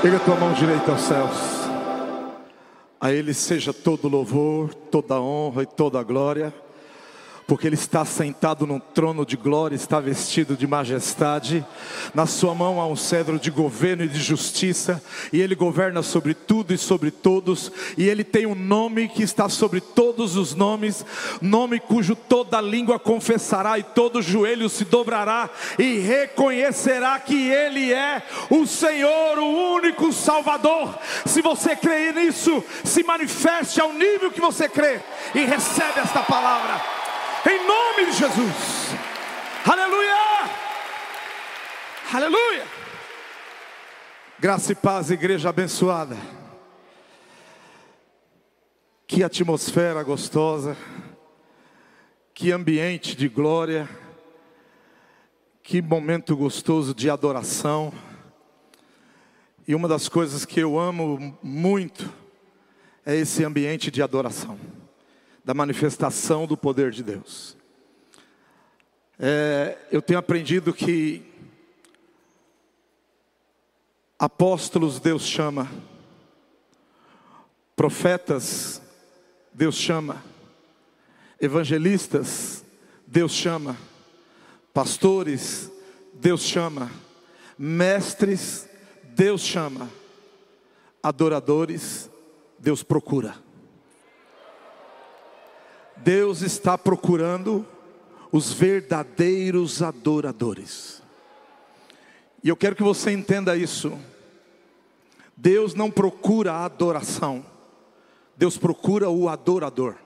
Pega a tua mão direita aos céus. A Ele seja todo louvor, toda honra e toda glória porque Ele está sentado num trono de glória, está vestido de majestade, na Sua mão há um cedro de governo e de justiça, e Ele governa sobre tudo e sobre todos, e Ele tem um nome que está sobre todos os nomes, nome cujo toda língua confessará e todo joelho se dobrará e reconhecerá que Ele é o Senhor, o único Salvador. Se você crê nisso, se manifeste ao nível que você crê e recebe esta palavra. Em nome de Jesus. Aleluia. Aleluia. Graça e paz, igreja abençoada. Que atmosfera gostosa. Que ambiente de glória. Que momento gostoso de adoração. E uma das coisas que eu amo muito é esse ambiente de adoração da manifestação do poder de Deus. É, eu tenho aprendido que apóstolos Deus chama, profetas Deus chama, evangelistas Deus chama, pastores Deus chama, mestres Deus chama, adoradores Deus procura. Deus está procurando os verdadeiros adoradores. E eu quero que você entenda isso. Deus não procura a adoração, Deus procura o adorador.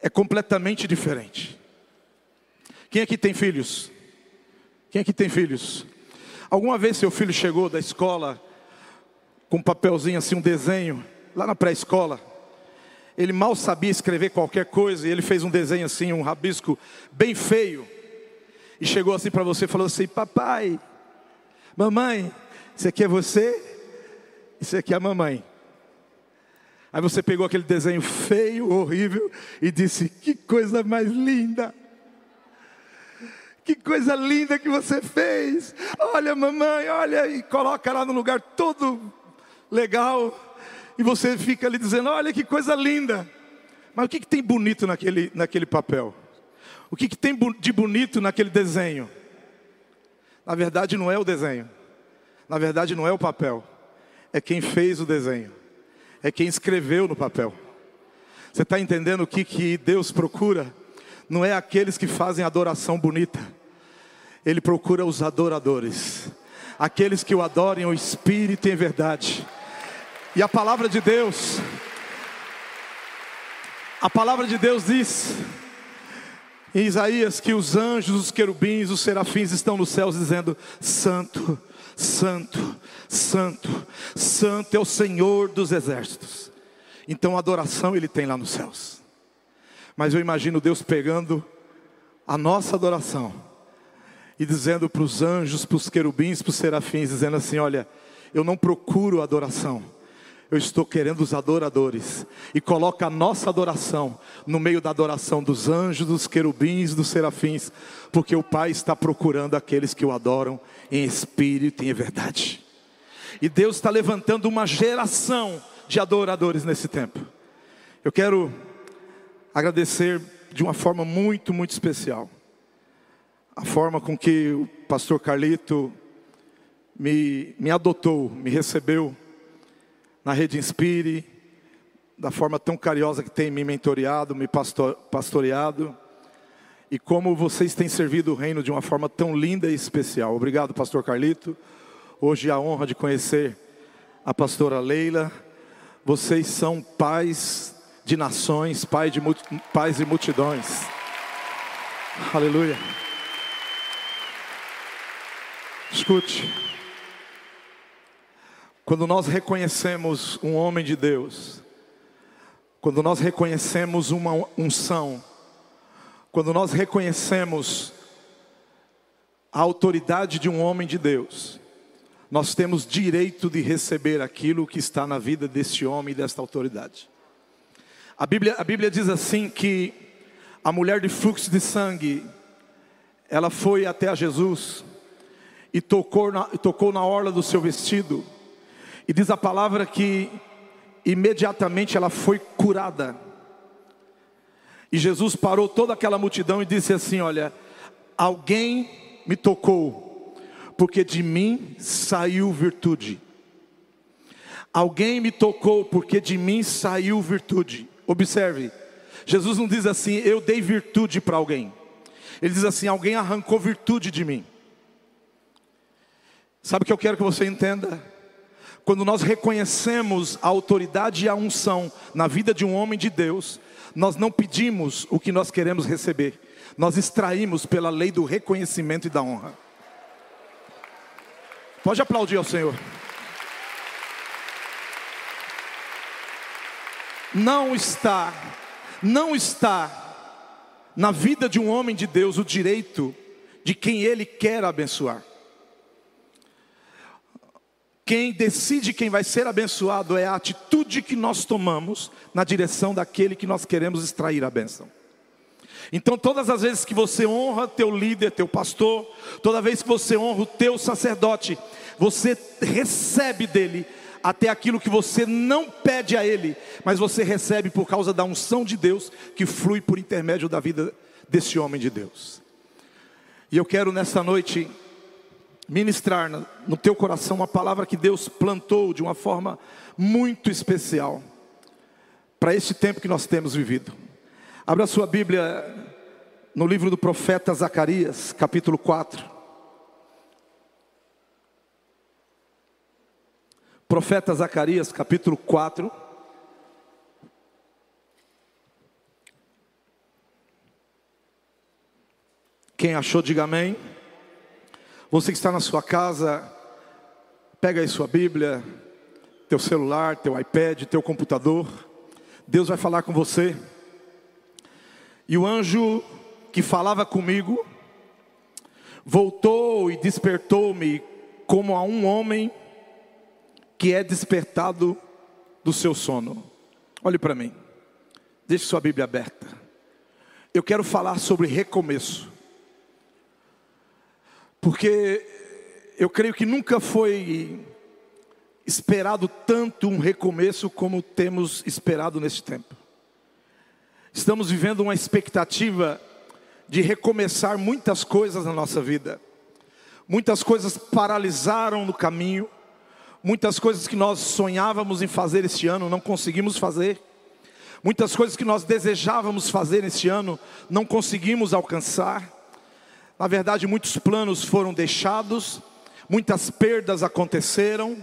É completamente diferente. Quem aqui tem filhos? Quem aqui tem filhos? Alguma vez seu filho chegou da escola com um papelzinho assim, um desenho, lá na pré-escola? Ele mal sabia escrever qualquer coisa, e ele fez um desenho assim, um rabisco bem feio, e chegou assim para você e falou assim: Papai, mamãe, isso aqui é você, isso aqui é a mamãe. Aí você pegou aquele desenho feio, horrível, e disse: Que coisa mais linda! Que coisa linda que você fez! Olha, mamãe, olha, e coloca lá no lugar todo legal e você fica ali dizendo: olha que coisa linda. Mas o que, que tem bonito naquele, naquele papel? O que, que tem de bonito naquele desenho? Na verdade, não é o desenho, na verdade, não é o papel, é quem fez o desenho, é quem escreveu no papel. Você está entendendo o que, que Deus procura? Não é aqueles que fazem adoração bonita, Ele procura os adoradores, aqueles que o adorem o Espírito em verdade. E a palavra de Deus, a palavra de Deus diz em Isaías que os anjos, os querubins, os serafins estão nos céus dizendo: Santo, Santo, Santo, Santo é o Senhor dos exércitos. Então a adoração ele tem lá nos céus. Mas eu imagino Deus pegando a nossa adoração e dizendo para os anjos, para os querubins, para os serafins, dizendo assim: Olha, eu não procuro adoração eu estou querendo os adoradores. E coloca a nossa adoração no meio da adoração dos anjos, dos querubins, dos serafins, porque o Pai está procurando aqueles que o adoram em espírito e em verdade. E Deus está levantando uma geração de adoradores nesse tempo. Eu quero agradecer de uma forma muito, muito especial. A forma com que o pastor Carlito me, me adotou, me recebeu na Rede Inspire, da forma tão carinhosa que tem me mentoreado, me pastor, pastoreado, e como vocês têm servido o reino de uma forma tão linda e especial. Obrigado, pastor Carlito. Hoje a honra de conhecer a pastora Leila. Vocês são pais de nações, pais de, pais de multidões. Aleluia. Escute. Quando nós reconhecemos um homem de Deus, quando nós reconhecemos uma unção, quando nós reconhecemos a autoridade de um homem de Deus, nós temos direito de receber aquilo que está na vida deste homem e desta autoridade. A Bíblia, a Bíblia diz assim que a mulher de fluxo de sangue, ela foi até a Jesus e tocou na, tocou na orla do seu vestido. E diz a palavra que imediatamente ela foi curada. E Jesus parou toda aquela multidão e disse assim: Olha, alguém me tocou, porque de mim saiu virtude. Alguém me tocou, porque de mim saiu virtude. Observe, Jesus não diz assim, eu dei virtude para alguém. Ele diz assim: alguém arrancou virtude de mim. Sabe o que eu quero que você entenda? Quando nós reconhecemos a autoridade e a unção na vida de um homem de Deus, nós não pedimos o que nós queremos receber, nós extraímos pela lei do reconhecimento e da honra. Pode aplaudir ao Senhor. Não está, não está na vida de um homem de Deus o direito de quem ele quer abençoar. Quem decide quem vai ser abençoado é a atitude que nós tomamos na direção daquele que nós queremos extrair a bênção. Então, todas as vezes que você honra teu líder, teu pastor, toda vez que você honra o teu sacerdote, você recebe dele até aquilo que você não pede a ele, mas você recebe por causa da unção de Deus que flui por intermédio da vida desse homem de Deus. E eu quero nessa noite ministrar no teu coração uma palavra que Deus plantou de uma forma muito especial para este tempo que nós temos vivido. Abra sua Bíblia no livro do profeta Zacarias, capítulo 4. Profeta Zacarias, capítulo 4. Quem achou, diga amém. Você que está na sua casa, pega aí sua Bíblia, teu celular, teu iPad, teu computador. Deus vai falar com você. E o anjo que falava comigo voltou e despertou-me como a um homem que é despertado do seu sono. Olhe para mim. Deixe sua Bíblia aberta. Eu quero falar sobre recomeço. Porque eu creio que nunca foi esperado tanto um recomeço como temos esperado neste tempo. Estamos vivendo uma expectativa de recomeçar muitas coisas na nossa vida. Muitas coisas paralisaram no caminho, muitas coisas que nós sonhávamos em fazer este ano não conseguimos fazer. Muitas coisas que nós desejávamos fazer este ano não conseguimos alcançar. Na verdade, muitos planos foram deixados, muitas perdas aconteceram.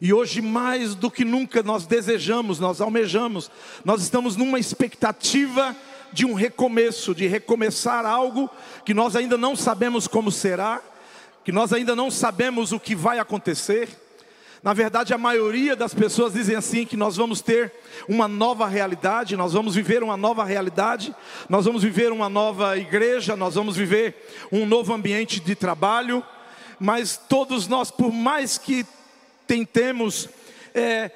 E hoje, mais do que nunca, nós desejamos, nós almejamos, nós estamos numa expectativa de um recomeço, de recomeçar algo que nós ainda não sabemos como será, que nós ainda não sabemos o que vai acontecer. Na verdade, a maioria das pessoas dizem assim que nós vamos ter uma nova realidade, nós vamos viver uma nova realidade, nós vamos viver uma nova igreja, nós vamos viver um novo ambiente de trabalho, mas todos nós, por mais que tentemos é,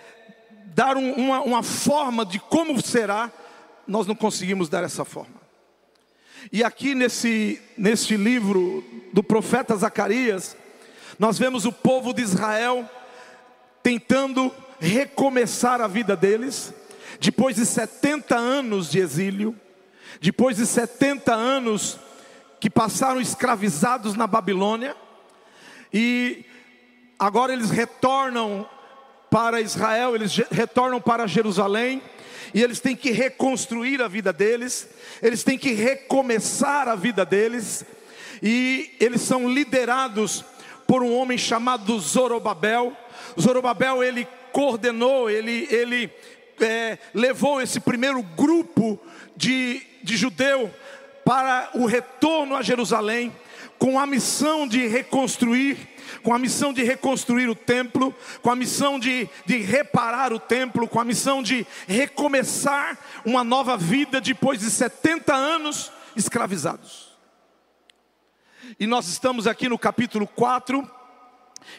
dar um, uma, uma forma de como será, nós não conseguimos dar essa forma. E aqui nesse, nesse livro do profeta Zacarias, nós vemos o povo de Israel tentando recomeçar a vida deles, depois de 70 anos de exílio, depois de 70 anos que passaram escravizados na Babilônia, e agora eles retornam para Israel, eles retornam para Jerusalém, e eles têm que reconstruir a vida deles, eles têm que recomeçar a vida deles, e eles são liderados por um homem chamado Zorobabel, Zorobabel ele coordenou, ele, ele é, levou esse primeiro grupo de, de judeu para o retorno a Jerusalém, com a missão de reconstruir, com a missão de reconstruir o templo, com a missão de, de reparar o templo, com a missão de recomeçar uma nova vida depois de 70 anos escravizados. E nós estamos aqui no capítulo 4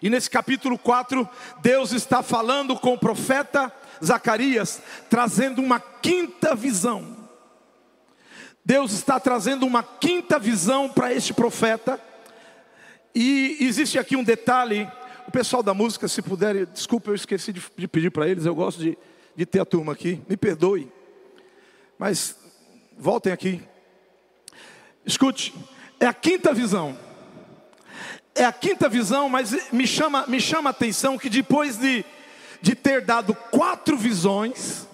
e nesse capítulo 4, Deus está falando com o profeta Zacarias, trazendo uma quinta visão. Deus está trazendo uma quinta visão para este profeta. E existe aqui um detalhe, o pessoal da música, se puder, desculpa, eu esqueci de, de pedir para eles, eu gosto de, de ter a turma aqui, me perdoe, mas voltem aqui. Escute, é a quinta visão. É a quinta visão, mas me chama, me chama a atenção que depois de, de ter dado quatro visões,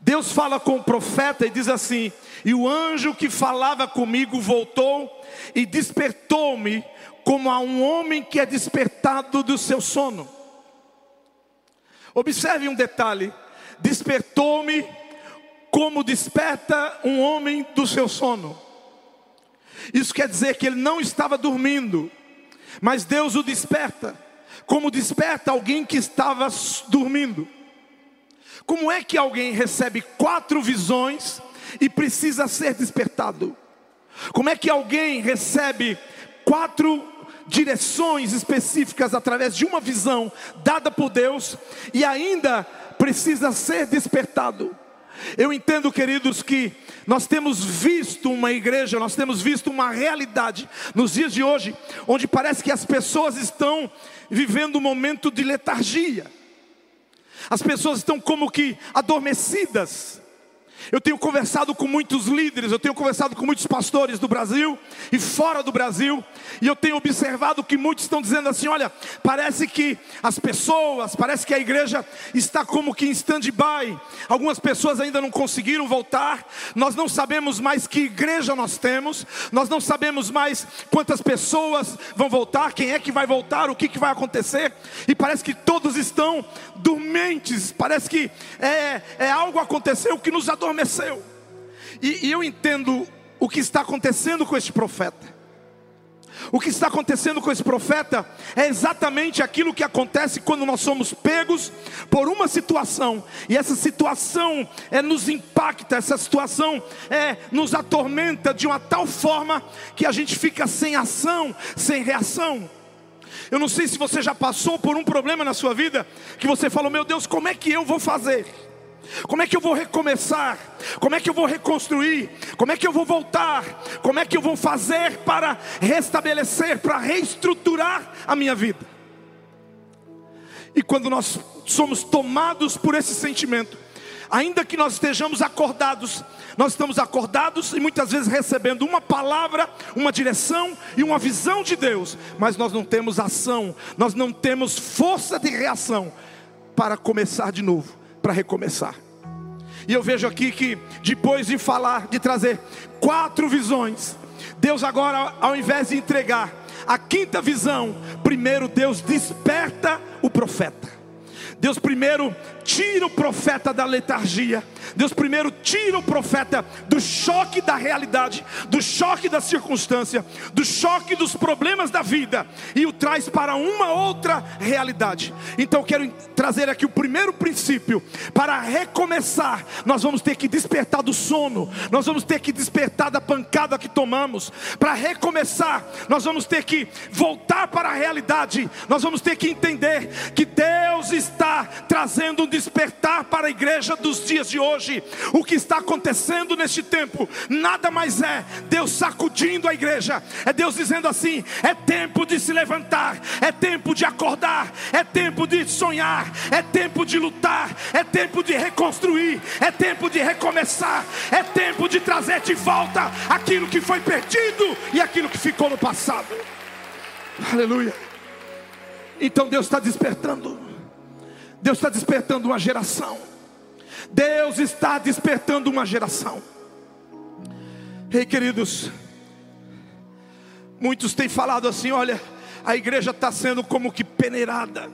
Deus fala com o profeta e diz assim: E o anjo que falava comigo voltou e despertou-me como a um homem que é despertado do seu sono. Observe um detalhe: despertou-me como desperta um homem do seu sono. Isso quer dizer que ele não estava dormindo, mas Deus o desperta, como desperta alguém que estava dormindo. Como é que alguém recebe quatro visões e precisa ser despertado? Como é que alguém recebe quatro direções específicas através de uma visão dada por Deus e ainda precisa ser despertado. Eu entendo, queridos, que nós temos visto uma igreja, nós temos visto uma realidade nos dias de hoje, onde parece que as pessoas estão vivendo um momento de letargia, as pessoas estão como que adormecidas, eu tenho conversado com muitos líderes, eu tenho conversado com muitos pastores do Brasil e fora do Brasil, e eu tenho observado que muitos estão dizendo assim: olha, parece que as pessoas, parece que a igreja está como que em stand-by, algumas pessoas ainda não conseguiram voltar, nós não sabemos mais que igreja nós temos, nós não sabemos mais quantas pessoas vão voltar, quem é que vai voltar, o que, que vai acontecer, e parece que todos estão dormentes, parece que é, é algo aconteceu que nos adormeceu. E, e eu entendo o que está acontecendo com este profeta. O que está acontecendo com esse profeta é exatamente aquilo que acontece quando nós somos pegos por uma situação, e essa situação é, nos impacta, essa situação é, nos atormenta de uma tal forma que a gente fica sem ação, sem reação. Eu não sei se você já passou por um problema na sua vida que você falou: Meu Deus, como é que eu vou fazer? Como é que eu vou recomeçar? Como é que eu vou reconstruir? Como é que eu vou voltar? Como é que eu vou fazer para restabelecer, para reestruturar a minha vida? E quando nós somos tomados por esse sentimento, ainda que nós estejamos acordados, nós estamos acordados e muitas vezes recebendo uma palavra, uma direção e uma visão de Deus, mas nós não temos ação, nós não temos força de reação para começar de novo para recomeçar. E eu vejo aqui que depois de falar, de trazer quatro visões, Deus agora, ao invés de entregar a quinta visão, primeiro Deus desperta o profeta. Deus primeiro tira o profeta da letargia. Deus primeiro tira o profeta do choque da realidade, do choque da circunstância, do choque dos problemas da vida e o traz para uma outra realidade. Então quero trazer aqui o primeiro princípio. Para recomeçar, nós vamos ter que despertar do sono, nós vamos ter que despertar da pancada que tomamos. Para recomeçar, nós vamos ter que voltar para a realidade, nós vamos ter que entender que Deus está trazendo um despertar para a igreja dos dias de hoje. O que está acontecendo neste tempo nada mais é Deus sacudindo a igreja, é Deus dizendo assim: é tempo de se levantar, é tempo de acordar, é tempo de sonhar, é tempo de lutar, é tempo de reconstruir, é tempo de recomeçar, é tempo de trazer de volta aquilo que foi perdido e aquilo que ficou no passado. Aleluia. Então Deus está despertando. Deus está despertando uma geração. Deus está despertando uma geração. Ei, queridos, muitos têm falado assim: olha, a igreja está sendo como que peneirada.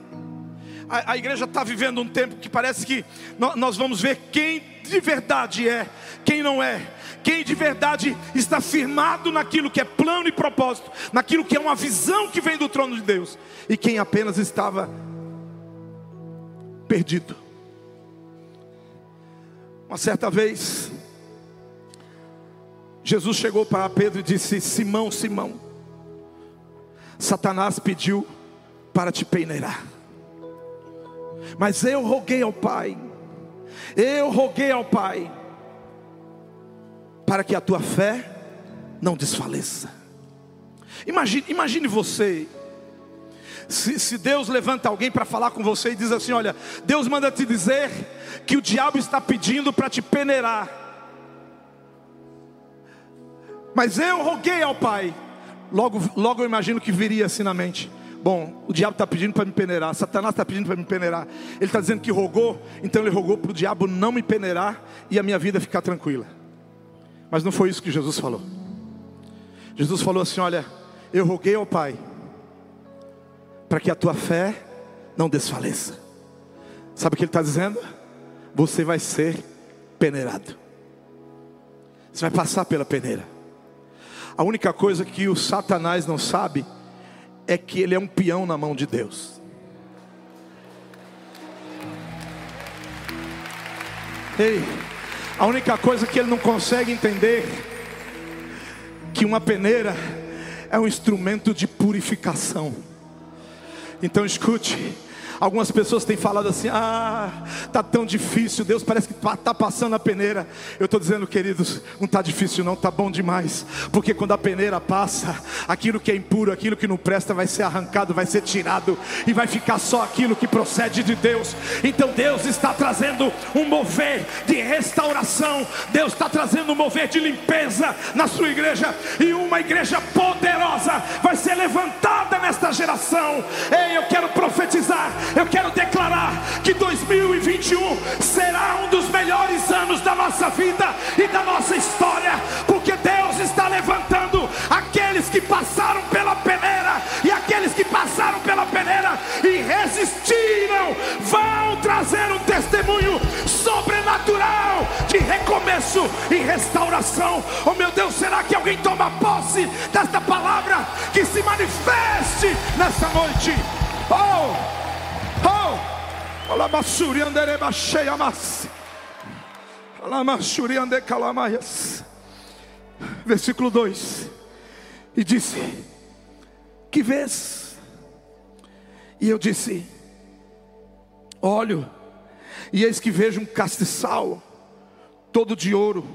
A, a igreja está vivendo um tempo que parece que nós, nós vamos ver quem de verdade é, quem não é, quem de verdade está firmado naquilo que é plano e propósito, naquilo que é uma visão que vem do trono de Deus, e quem apenas estava perdido. Uma certa vez, Jesus chegou para Pedro e disse: Simão, Simão, Satanás pediu para te peneirar, mas eu roguei ao Pai, eu roguei ao Pai, para que a tua fé não desfaleça. Imagine, imagine você. Se, se Deus levanta alguém para falar com você e diz assim: Olha, Deus manda te dizer que o diabo está pedindo para te peneirar. Mas eu roguei ao Pai. Logo, logo eu imagino que viria assim na mente. Bom, o diabo está pedindo para me peneirar, Satanás está pedindo para me peneirar. Ele está dizendo que rogou, então ele rogou para o diabo não me peneirar e a minha vida ficar tranquila. Mas não foi isso que Jesus falou. Jesus falou assim: Olha, eu roguei ao Pai, para que a tua fé não desfaleça. Sabe o que ele está dizendo? Você vai ser peneirado, você vai passar pela peneira. A única coisa que o Satanás não sabe é que ele é um peão na mão de Deus. Ei, a única coisa que ele não consegue entender que uma peneira é um instrumento de purificação. Então escute, Algumas pessoas têm falado assim: ah, tá tão difícil, Deus parece que está passando a peneira. Eu estou dizendo, queridos, não está difícil, não, está bom demais, porque quando a peneira passa, aquilo que é impuro, aquilo que não presta, vai ser arrancado, vai ser tirado, e vai ficar só aquilo que procede de Deus. Então Deus está trazendo um mover de restauração, Deus está trazendo um mover de limpeza na sua igreja, e uma igreja poderosa vai ser levantada nesta geração. Ei, eu quero profetizar eu quero declarar que 2021 será um dos melhores anos da nossa vida e da nossa história, porque Deus está levantando aqueles que passaram pela peneira e aqueles que passaram pela peneira e resistiram, vão trazer um testemunho sobrenatural de recomeço e restauração. Oh meu Deus, será que alguém toma posse desta palavra que se manifeste nessa noite? Oh! Versículo 2: E disse: Que vês? E eu disse: Olho, e eis que vejo um castiçal, todo de ouro,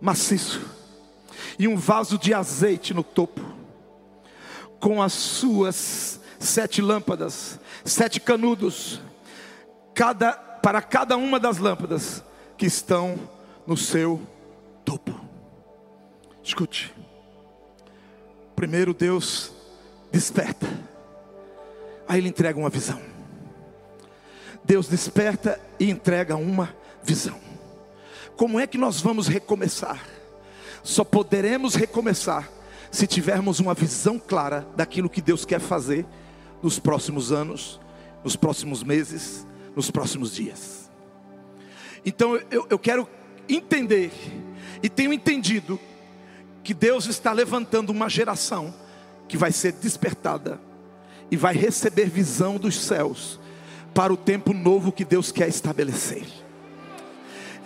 maciço, e um vaso de azeite no topo, com as suas sete lâmpadas, sete canudos, cada, para cada uma das lâmpadas que estão no seu topo. Escute. Primeiro Deus desperta, aí Ele entrega uma visão. Deus desperta e entrega uma visão. Como é que nós vamos recomeçar? Só poderemos recomeçar se tivermos uma visão clara daquilo que Deus quer fazer nos próximos anos, nos próximos meses, nos próximos dias. Então eu, eu quero entender, e tenho entendido, que Deus está levantando uma geração que vai ser despertada e vai receber visão dos céus para o tempo novo que Deus quer estabelecer.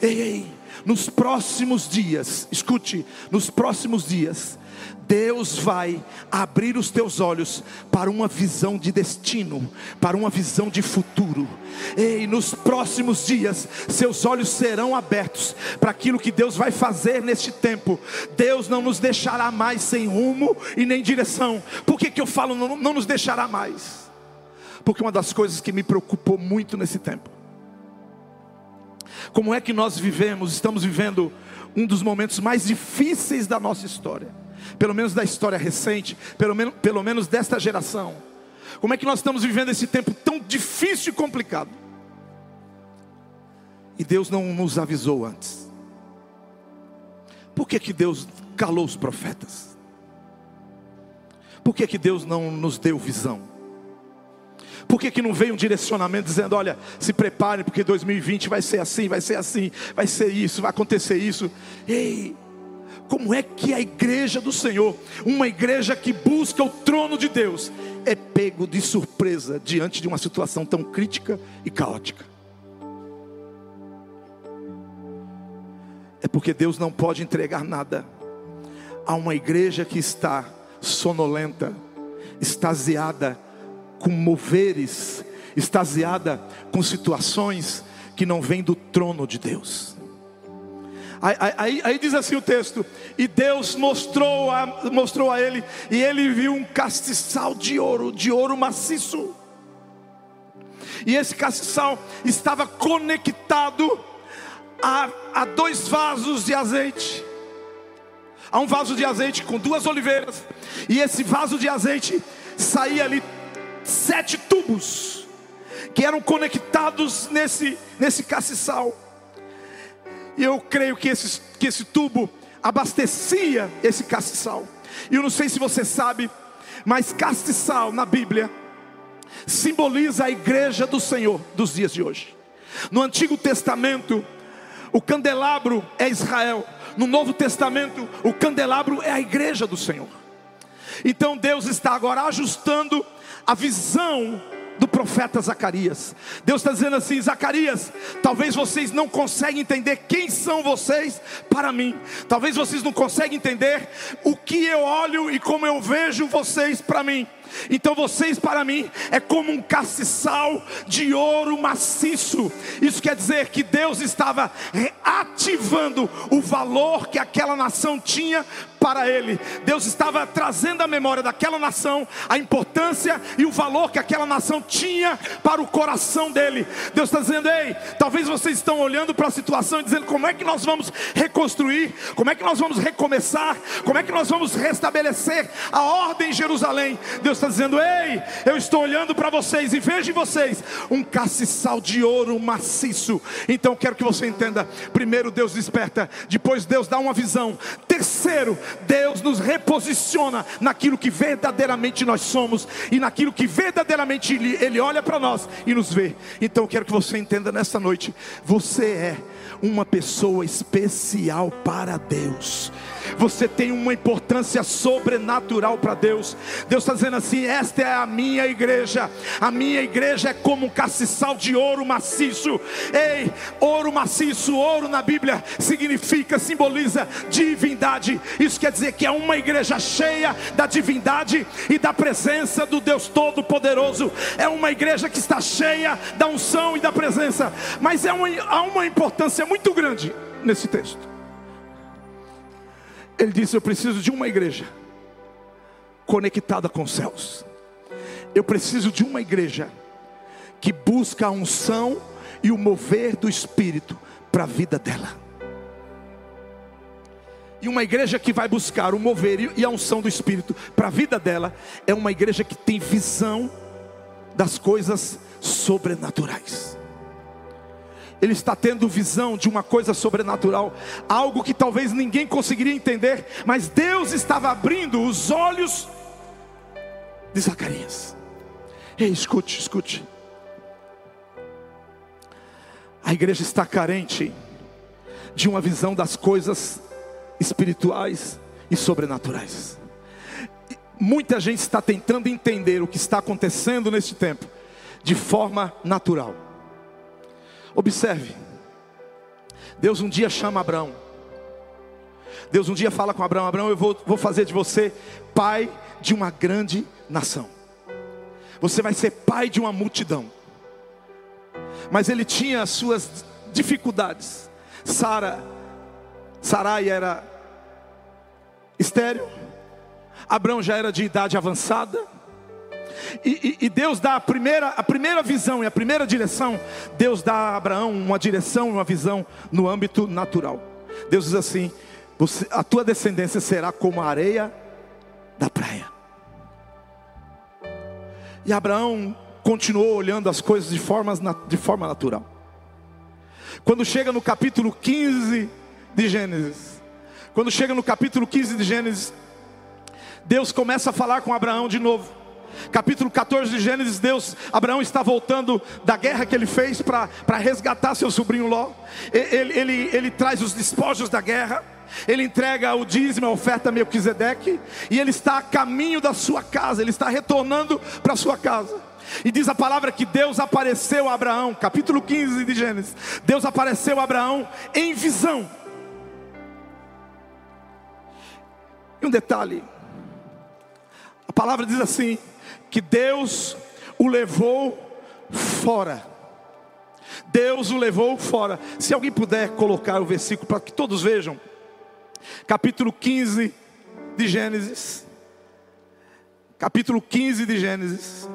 Ei, ei, nos próximos dias, escute, nos próximos dias, Deus vai abrir os teus olhos para uma visão de destino, para uma visão de futuro. E nos próximos dias, seus olhos serão abertos para aquilo que Deus vai fazer neste tempo. Deus não nos deixará mais sem rumo e nem direção. Por que, que eu falo não, não nos deixará mais? Porque uma das coisas que me preocupou muito nesse tempo. Como é que nós vivemos, estamos vivendo um dos momentos mais difíceis da nossa história pelo menos da história recente, pelo menos, pelo menos desta geração. Como é que nós estamos vivendo esse tempo tão difícil e complicado? E Deus não nos avisou antes. Por que, que Deus calou os profetas? Por que, que Deus não nos deu visão? Por que, que não veio um direcionamento dizendo: olha, se prepare, porque 2020 vai ser assim, vai ser assim, vai ser isso, vai acontecer isso? Ei, como é que a igreja do Senhor, uma igreja que busca o trono de Deus, é pego de surpresa diante de uma situação tão crítica e caótica? É porque Deus não pode entregar nada a uma igreja que está sonolenta, extasiada com moveres, extasiada com situações que não vêm do trono de Deus. Aí, aí, aí, diz assim o texto: E Deus mostrou a, mostrou a ele, e ele viu um castiçal de ouro, de ouro maciço. E esse castiçal estava conectado a, a dois vasos de azeite. Há um vaso de azeite com duas oliveiras, e esse vaso de azeite saía ali sete tubos que eram conectados nesse, nesse castiçal. E eu creio que esse, que esse tubo abastecia esse castiçal. E eu não sei se você sabe, mas castiçal na Bíblia simboliza a igreja do Senhor dos dias de hoje. No Antigo Testamento, o candelabro é Israel. No Novo Testamento, o candelabro é a igreja do Senhor. Então Deus está agora ajustando a visão do profeta Zacarias. Deus está dizendo assim: Zacarias, talvez vocês não conseguem entender quem são vocês para mim. Talvez vocês não conseguem entender o que eu olho e como eu vejo vocês para mim. Então vocês para mim é como um castiçal de ouro maciço. Isso quer dizer que Deus estava ativando o valor que aquela nação tinha para ele. Deus estava trazendo à memória daquela nação a importância e o valor que aquela nação tinha para o coração dele. Deus está dizendo: ei, talvez vocês estão olhando para a situação e dizendo como é que nós vamos reconstruir, como é que nós vamos recomeçar, como é que nós vamos restabelecer a ordem em Jerusalém. Deus está dizendo: ei, eu estou olhando para vocês e vejo em vocês um castiçal de ouro maciço. Então quero que você entenda: primeiro Deus desperta, depois Deus dá uma visão, terceiro, Deus nos reposiciona naquilo que verdadeiramente nós somos e naquilo que verdadeiramente Ele, Ele olha para nós e nos vê. Então eu quero que você entenda nessa noite: você é uma pessoa especial para Deus. Você tem uma importância sobrenatural para Deus. Deus está dizendo assim: esta é a minha igreja. A minha igreja é como um castiçal de ouro maciço. Ei, ouro maciço, ouro na Bíblia significa, simboliza divindade. Isso quer dizer que é uma igreja cheia da divindade e da presença do Deus Todo-Poderoso. É uma igreja que está cheia da unção e da presença. Mas é uma, há uma importância muito grande nesse texto. Ele disse: Eu preciso de uma igreja conectada com os céus. Eu preciso de uma igreja que busca a unção e o mover do Espírito para a vida dela. E uma igreja que vai buscar o mover e a unção do Espírito para a vida dela é uma igreja que tem visão das coisas sobrenaturais ele está tendo visão de uma coisa sobrenatural, algo que talvez ninguém conseguiria entender, mas Deus estava abrindo os olhos de Zacarias. Ei, escute, escute. A igreja está carente de uma visão das coisas espirituais e sobrenaturais. Muita gente está tentando entender o que está acontecendo neste tempo de forma natural. Observe. Deus um dia chama Abraão. Deus um dia fala com Abraão: Abraão, eu vou, vou fazer de você pai de uma grande nação. Você vai ser pai de uma multidão. Mas ele tinha as suas dificuldades. Sara, Sarai era estéreo. Abraão já era de idade avançada. E, e, e, Deus dá a primeira, a primeira visão e a primeira direção. Deus dá a Abraão uma direção e uma visão no âmbito natural. Deus diz assim: você, a tua descendência será como a areia da praia. E Abraão continuou olhando as coisas de, de forma natural. Quando chega no capítulo 15 de Gênesis, quando chega no capítulo 15 de Gênesis, Deus começa a falar com Abraão de novo capítulo 14 de Gênesis, Deus, Abraão está voltando da guerra que ele fez para resgatar seu sobrinho Ló. Ele, ele, ele traz os despojos da guerra. Ele entrega o dízimo, a oferta a Melquisedeque, e ele está a caminho da sua casa, ele está retornando para sua casa. E diz a palavra que Deus apareceu a Abraão, capítulo 15 de Gênesis. Deus apareceu a Abraão em visão. E um detalhe: a palavra diz assim: que Deus o levou fora. Deus o levou fora. Se alguém puder colocar o versículo para que todos vejam, capítulo 15 de Gênesis, capítulo 15 de Gênesis,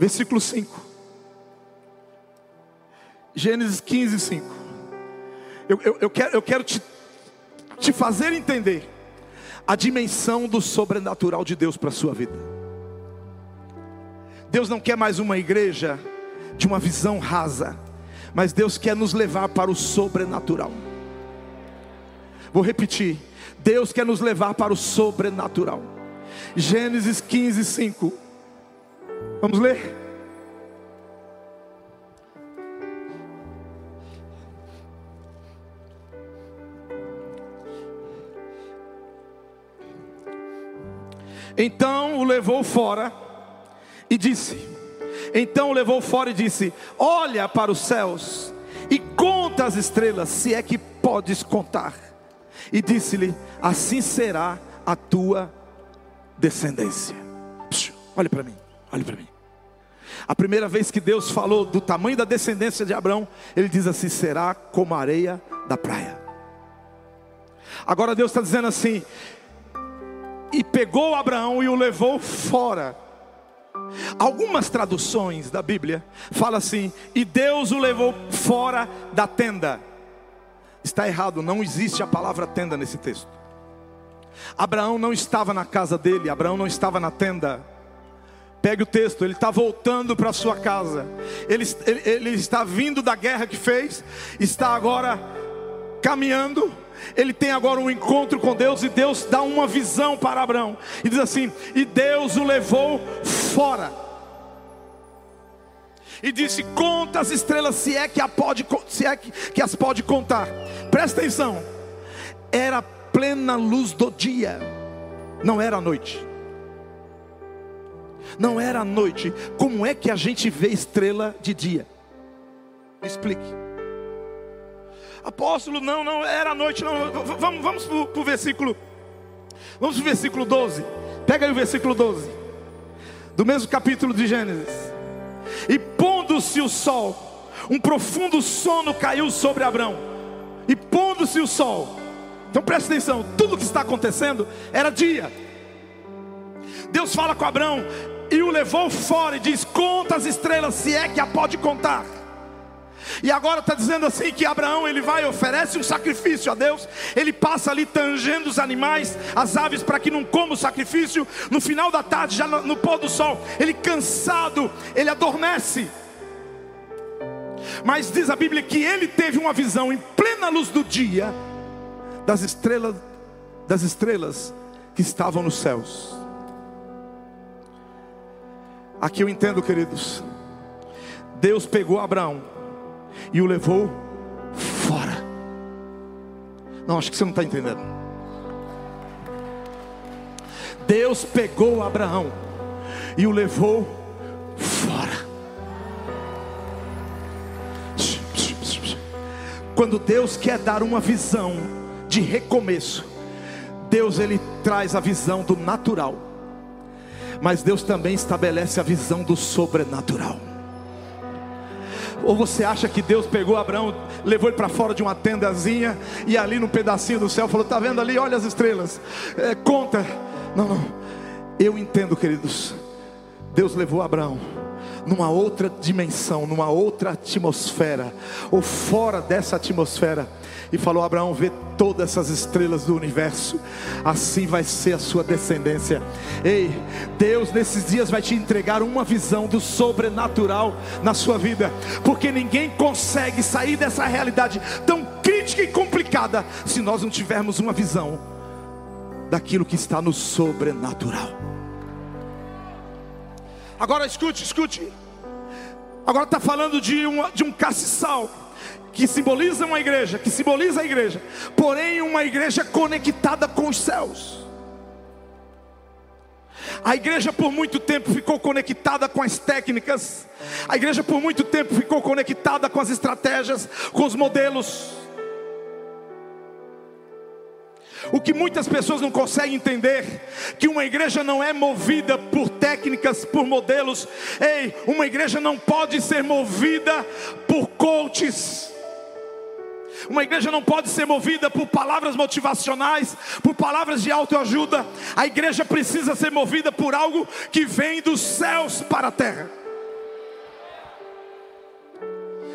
versículo 5. Gênesis 15, 5. Eu, eu, eu quero, eu quero te, te fazer entender a dimensão do sobrenatural de Deus para a sua vida. Deus não quer mais uma igreja de uma visão rasa, mas Deus quer nos levar para o sobrenatural. Vou repetir: Deus quer nos levar para o sobrenatural. Gênesis 15, 5. Vamos ler? Então o levou fora e disse: Então levou fora e disse: Olha para os céus e conta as estrelas, se é que podes contar. E disse-lhe: Assim será a tua descendência. olha para mim, olha para mim. A primeira vez que Deus falou do tamanho da descendência de Abraão, ele diz assim: será como a areia da praia. Agora Deus está dizendo assim: e pegou Abraão e o levou fora. Algumas traduções da Bíblia fala assim: e Deus o levou fora da tenda. Está errado, não existe a palavra tenda nesse texto. Abraão não estava na casa dele, Abraão não estava na tenda. Pegue o texto, ele está voltando para sua casa, ele, ele, ele está vindo da guerra que fez, está agora caminhando ele tem agora um encontro com Deus e Deus dá uma visão para Abraão e diz assim: "E Deus o levou fora". E disse: "Conta as estrelas se é que a pode se é que, que as pode contar". Presta atenção. Era plena luz do dia. Não era noite. Não era noite. Como é que a gente vê estrela de dia? Explique. Apóstolo, não, não, era noite, não. Vamos, vamos para o versículo. Vamos para o versículo 12. Pega aí o versículo 12. Do mesmo capítulo de Gênesis. E pondo-se o sol, um profundo sono caiu sobre Abraão. E pondo-se o sol. Então presta atenção, tudo que está acontecendo era dia. Deus fala com Abraão e o levou fora e diz: Conta as estrelas, se é que a pode contar. E agora está dizendo assim que Abraão ele vai oferece um sacrifício a Deus. Ele passa ali tangendo os animais, as aves para que não comam o sacrifício. No final da tarde, já no, no pôr do sol, ele cansado, ele adormece. Mas diz a Bíblia que ele teve uma visão em plena luz do dia das estrelas, das estrelas que estavam nos céus. Aqui eu entendo, queridos. Deus pegou Abraão e o levou fora. Não, acho que você não está entendendo. Deus pegou Abraão e o levou fora. Quando Deus quer dar uma visão de recomeço, Deus ele traz a visão do natural, mas Deus também estabelece a visão do sobrenatural. Ou você acha que Deus pegou Abraão, levou ele para fora de uma tendazinha e ali no pedacinho do céu falou: "Tá vendo ali? Olha as estrelas. É, conta". Não, não. Eu entendo, queridos. Deus levou Abraão numa outra dimensão, numa outra atmosfera, ou fora dessa atmosfera e falou: Abraão, vê todas essas estrelas do universo, assim vai ser a sua descendência. Ei, Deus nesses dias vai te entregar uma visão do sobrenatural na sua vida, porque ninguém consegue sair dessa realidade tão crítica e complicada se nós não tivermos uma visão daquilo que está no sobrenatural. Agora escute, escute. Agora está falando de, uma, de um castiçal que simboliza uma igreja, que simboliza a igreja, porém uma igreja conectada com os céus. A igreja por muito tempo ficou conectada com as técnicas, a igreja por muito tempo ficou conectada com as estratégias, com os modelos. O que muitas pessoas não conseguem entender, que uma igreja não é movida por técnicas, por modelos. Ei, uma igreja não pode ser movida por coaches. Uma igreja não pode ser movida por palavras motivacionais, por palavras de autoajuda. A igreja precisa ser movida por algo que vem dos céus para a terra.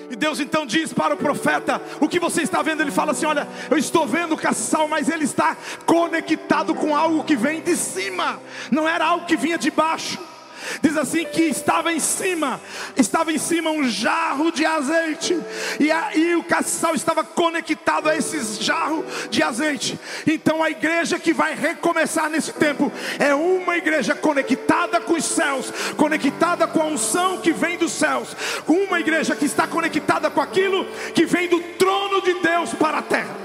E Deus então diz para o profeta: O que você está vendo? Ele fala assim: Olha, eu estou vendo o caçal, mas ele está conectado com algo que vem de cima, não era algo que vinha de baixo. Diz assim que estava em cima, estava em cima um jarro de azeite, e aí o caçal estava conectado a esse jarro de azeite. Então a igreja que vai recomeçar nesse tempo é uma igreja conectada com os céus, conectada com a unção que vem dos céus, uma igreja que está conectada com aquilo que vem do trono de Deus para a terra.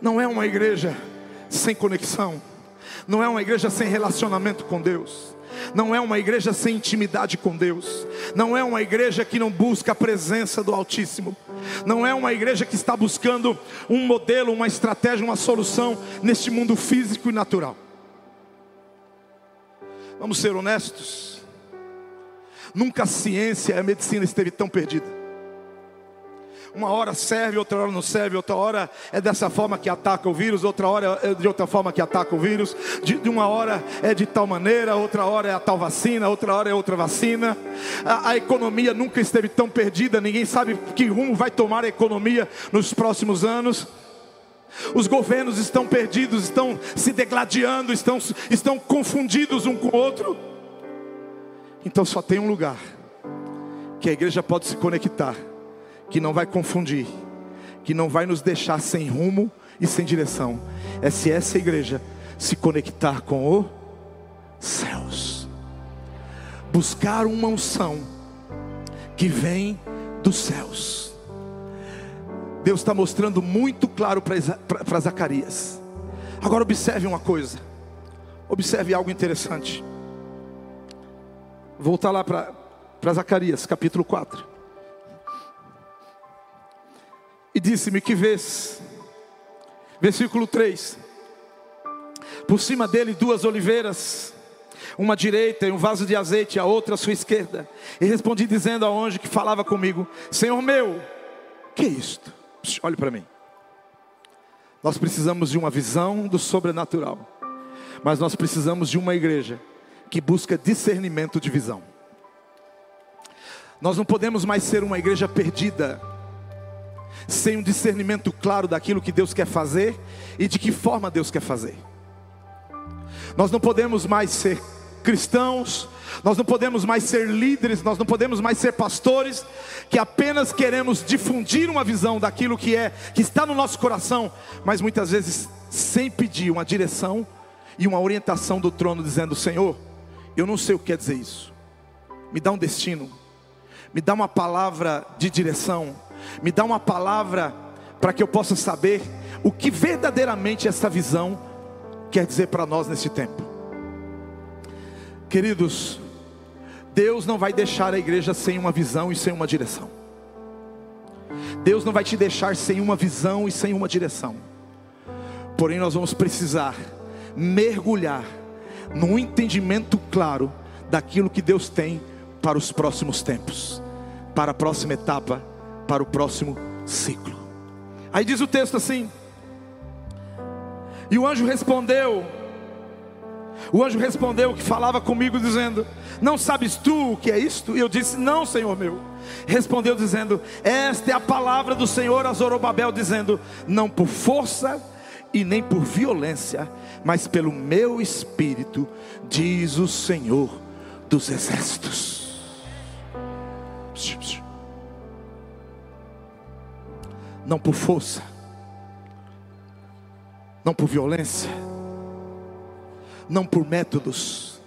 Não é uma igreja sem conexão não é uma igreja sem relacionamento com Deus. Não é uma igreja sem intimidade com Deus. Não é uma igreja que não busca a presença do Altíssimo. Não é uma igreja que está buscando um modelo, uma estratégia, uma solução neste mundo físico e natural. Vamos ser honestos. Nunca a ciência e a medicina esteve tão perdida. Uma hora serve, outra hora não serve, outra hora é dessa forma que ataca o vírus, outra hora é de outra forma que ataca o vírus, de, de uma hora é de tal maneira, outra hora é a tal vacina, outra hora é outra vacina. A, a economia nunca esteve tão perdida, ninguém sabe que rumo vai tomar a economia nos próximos anos. Os governos estão perdidos, estão se degladiando, estão, estão confundidos um com o outro. Então só tem um lugar que a igreja pode se conectar que não vai confundir, que não vai nos deixar sem rumo e sem direção. É se essa igreja se conectar com os céus, buscar uma unção que vem dos céus. Deus está mostrando muito claro para Zacarias. Agora observe uma coisa, observe algo interessante. Voltar lá para Zacarias, capítulo 4. E disse-me: Que vês? Versículo 3: Por cima dele duas oliveiras, uma direita e um vaso de azeite, a outra à sua esquerda. E respondi dizendo ao anjo que falava comigo: Senhor meu, que é isto? olhe para mim. Nós precisamos de uma visão do sobrenatural, mas nós precisamos de uma igreja que busca discernimento de visão. Nós não podemos mais ser uma igreja perdida sem um discernimento claro daquilo que Deus quer fazer e de que forma Deus quer fazer. Nós não podemos mais ser cristãos, nós não podemos mais ser líderes, nós não podemos mais ser pastores que apenas queremos difundir uma visão daquilo que é, que está no nosso coração, mas muitas vezes sem pedir uma direção e uma orientação do trono dizendo: "Senhor, eu não sei o que quer dizer isso. Me dá um destino. Me dá uma palavra de direção." Me dá uma palavra para que eu possa saber o que verdadeiramente essa visão quer dizer para nós nesse tempo. Queridos, Deus não vai deixar a igreja sem uma visão e sem uma direção. Deus não vai te deixar sem uma visão e sem uma direção. Porém, nós vamos precisar mergulhar num entendimento claro daquilo que Deus tem para os próximos tempos, para a próxima etapa para o próximo ciclo. Aí diz o texto assim: E o anjo respondeu, o anjo respondeu que falava comigo, dizendo: Não sabes tu o que é isto? E eu disse: Não, Senhor meu. Respondeu, dizendo: Esta é a palavra do Senhor a Zorobabel, dizendo: Não por força e nem por violência, mas pelo meu espírito, diz o Senhor dos exércitos. Não por força, não por violência, não por métodos,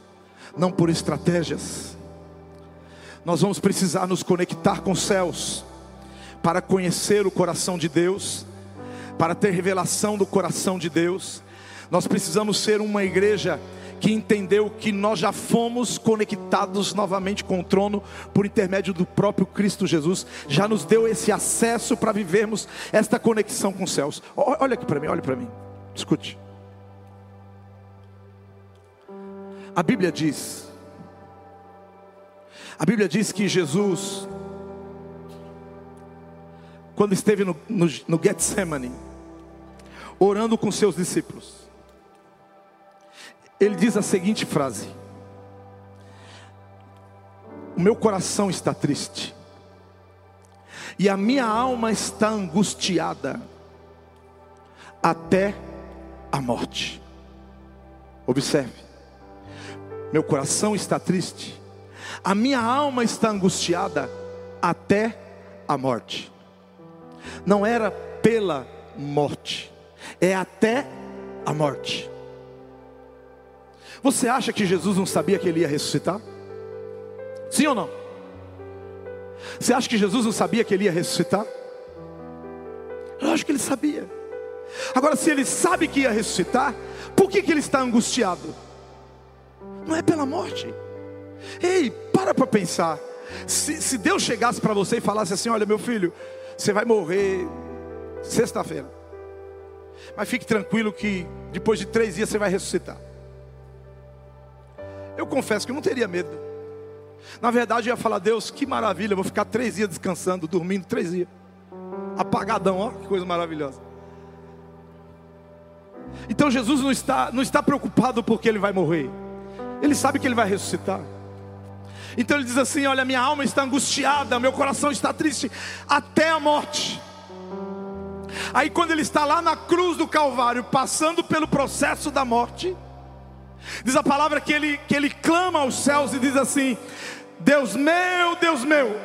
não por estratégias. Nós vamos precisar nos conectar com os céus para conhecer o coração de Deus, para ter revelação do coração de Deus. Nós precisamos ser uma igreja que entendeu que nós já fomos conectados novamente com o trono por intermédio do próprio Cristo Jesus, já nos deu esse acesso para vivermos esta conexão com os céus. Olha aqui para mim, olha para mim, escute. A Bíblia diz, a Bíblia diz que Jesus, quando esteve no, no, no Getsemane, orando com seus discípulos, ele diz a seguinte frase: O meu coração está triste, e a minha alma está angustiada até a morte. Observe, meu coração está triste, a minha alma está angustiada até a morte. Não era pela morte, é até a morte. Você acha que Jesus não sabia que ele ia ressuscitar? Sim ou não? Você acha que Jesus não sabia que ele ia ressuscitar? Eu acho que ele sabia. Agora, se ele sabe que ia ressuscitar, por que, que ele está angustiado? Não é pela morte. Ei, para para pensar. Se, se Deus chegasse para você e falasse assim: Olha, meu filho, você vai morrer sexta-feira, mas fique tranquilo que depois de três dias você vai ressuscitar. Eu confesso que eu não teria medo. Na verdade, eu ia falar, Deus, que maravilha, eu vou ficar três dias descansando, dormindo três dias. Apagadão, ó, que coisa maravilhosa. Então Jesus não está, não está preocupado porque ele vai morrer. Ele sabe que ele vai ressuscitar. Então ele diz assim: Olha, minha alma está angustiada, meu coração está triste até a morte. Aí, quando ele está lá na cruz do Calvário, passando pelo processo da morte, Diz a palavra que ele, que ele clama aos céus e diz assim: Deus meu, Deus meu,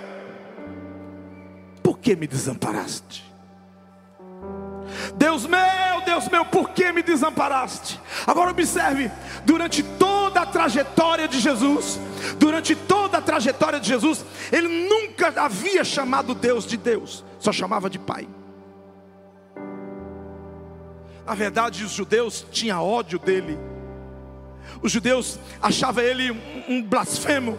por que me desamparaste? Deus meu, Deus meu, por que me desamparaste? Agora observe, durante toda a trajetória de Jesus, durante toda a trajetória de Jesus, ele nunca havia chamado Deus de Deus, só chamava de Pai. Na verdade, os judeus tinham ódio dele os judeus achavam ele um blasfemo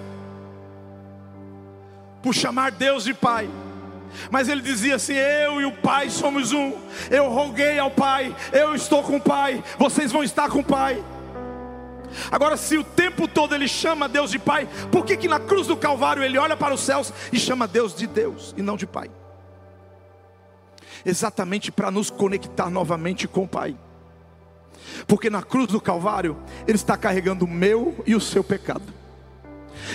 por chamar Deus de Pai. Mas ele dizia assim: Eu e o Pai somos um. Eu roguei ao Pai, eu estou com o Pai, vocês vão estar com o Pai. Agora, se o tempo todo ele chama Deus de Pai, por que, que na cruz do Calvário ele olha para os céus e chama Deus de Deus e não de Pai? Exatamente para nos conectar novamente com o Pai porque na cruz do Calvário Ele está carregando o meu e o seu pecado.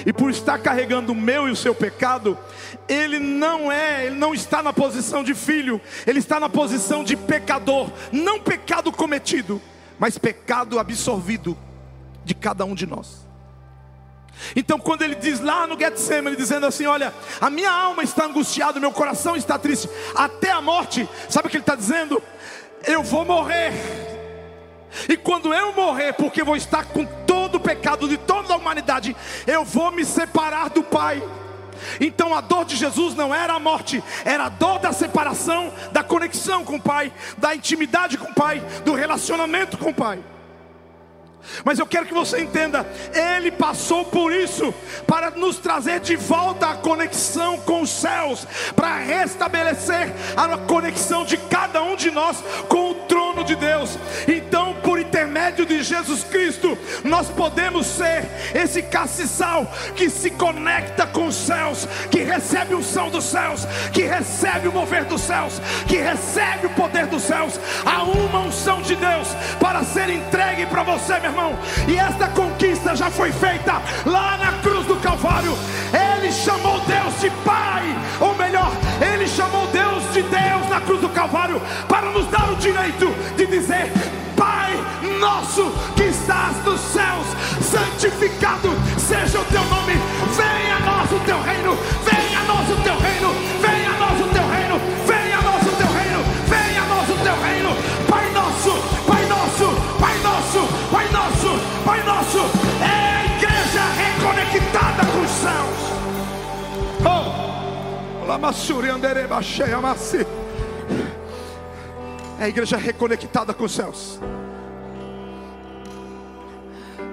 E por estar carregando o meu e o seu pecado, ele não é, ele não está na posição de filho, ele está na posição de pecador, não pecado cometido, mas pecado absorvido de cada um de nós. Então, quando ele diz lá no Getsemane, dizendo assim: Olha, a minha alma está angustiada, meu coração está triste, até a morte, sabe o que ele está dizendo? Eu vou morrer, e quando eu morrer, porque vou estar com todo o pecado de toda a humanidade, eu vou me separar do Pai. Então a dor de Jesus não era a morte, era a dor da separação, da conexão com o Pai, da intimidade com o Pai, do relacionamento com o Pai. Mas eu quero que você entenda, Ele passou por isso para nos trazer de volta a conexão com os céus, para restabelecer a conexão de cada um de nós com o de Deus. Então, por intermédio de Jesus Cristo, nós podemos ser esse castiçal que se conecta com os céus, que recebe o som dos céus, que recebe o mover dos céus, que recebe o poder dos céus. Há uma unção de Deus para ser entregue para você, meu irmão. E esta conquista já foi feita lá na cruz do Calvário. Ele chamou Deus de Pai, ou melhor, ele chamou Deus de Deus na cruz do Calvário para nos dar o direito de dizer: Pai nosso que estás nos céus, santificado seja o teu nome. Venha a nós o teu reino, é a igreja reconectada com os céus.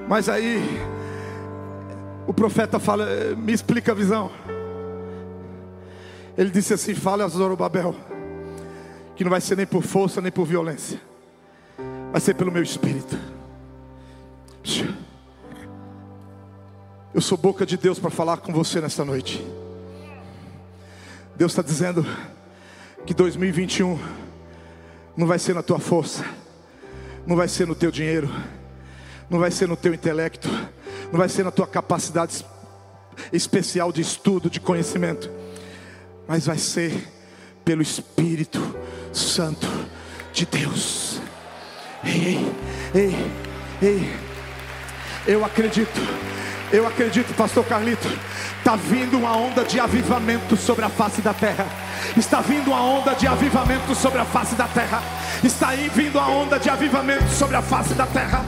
Mas aí o profeta fala: Me explica a visão. Ele disse assim: Fala a Zorobabel, que não vai ser nem por força nem por violência, vai ser pelo meu espírito. Eu sou boca de Deus para falar com você nesta noite. Deus está dizendo que 2021 não vai ser na tua força, não vai ser no teu dinheiro, não vai ser no teu intelecto, não vai ser na tua capacidade especial de estudo, de conhecimento, mas vai ser pelo Espírito Santo de Deus. Ei, ei, ei, eu acredito, eu acredito, Pastor Carlito, está vindo uma onda de avivamento sobre a face da terra. Está vindo uma onda de avivamento sobre a face da terra. Está aí vindo a onda de avivamento sobre a face da terra.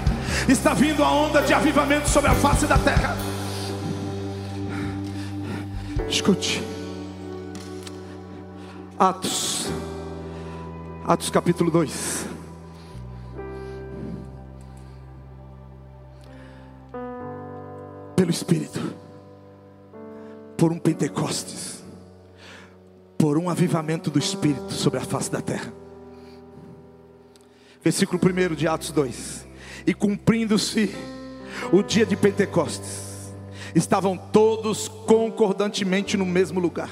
Está vindo a onda de avivamento sobre a face da terra. Escute. Atos. Atos capítulo 2. Pelo Espírito. Por um Pentecostes. Por um avivamento do Espírito sobre a face da terra. Versículo 1 de Atos 2 e cumprindo-se o dia de Pentecostes, estavam todos concordantemente no mesmo lugar.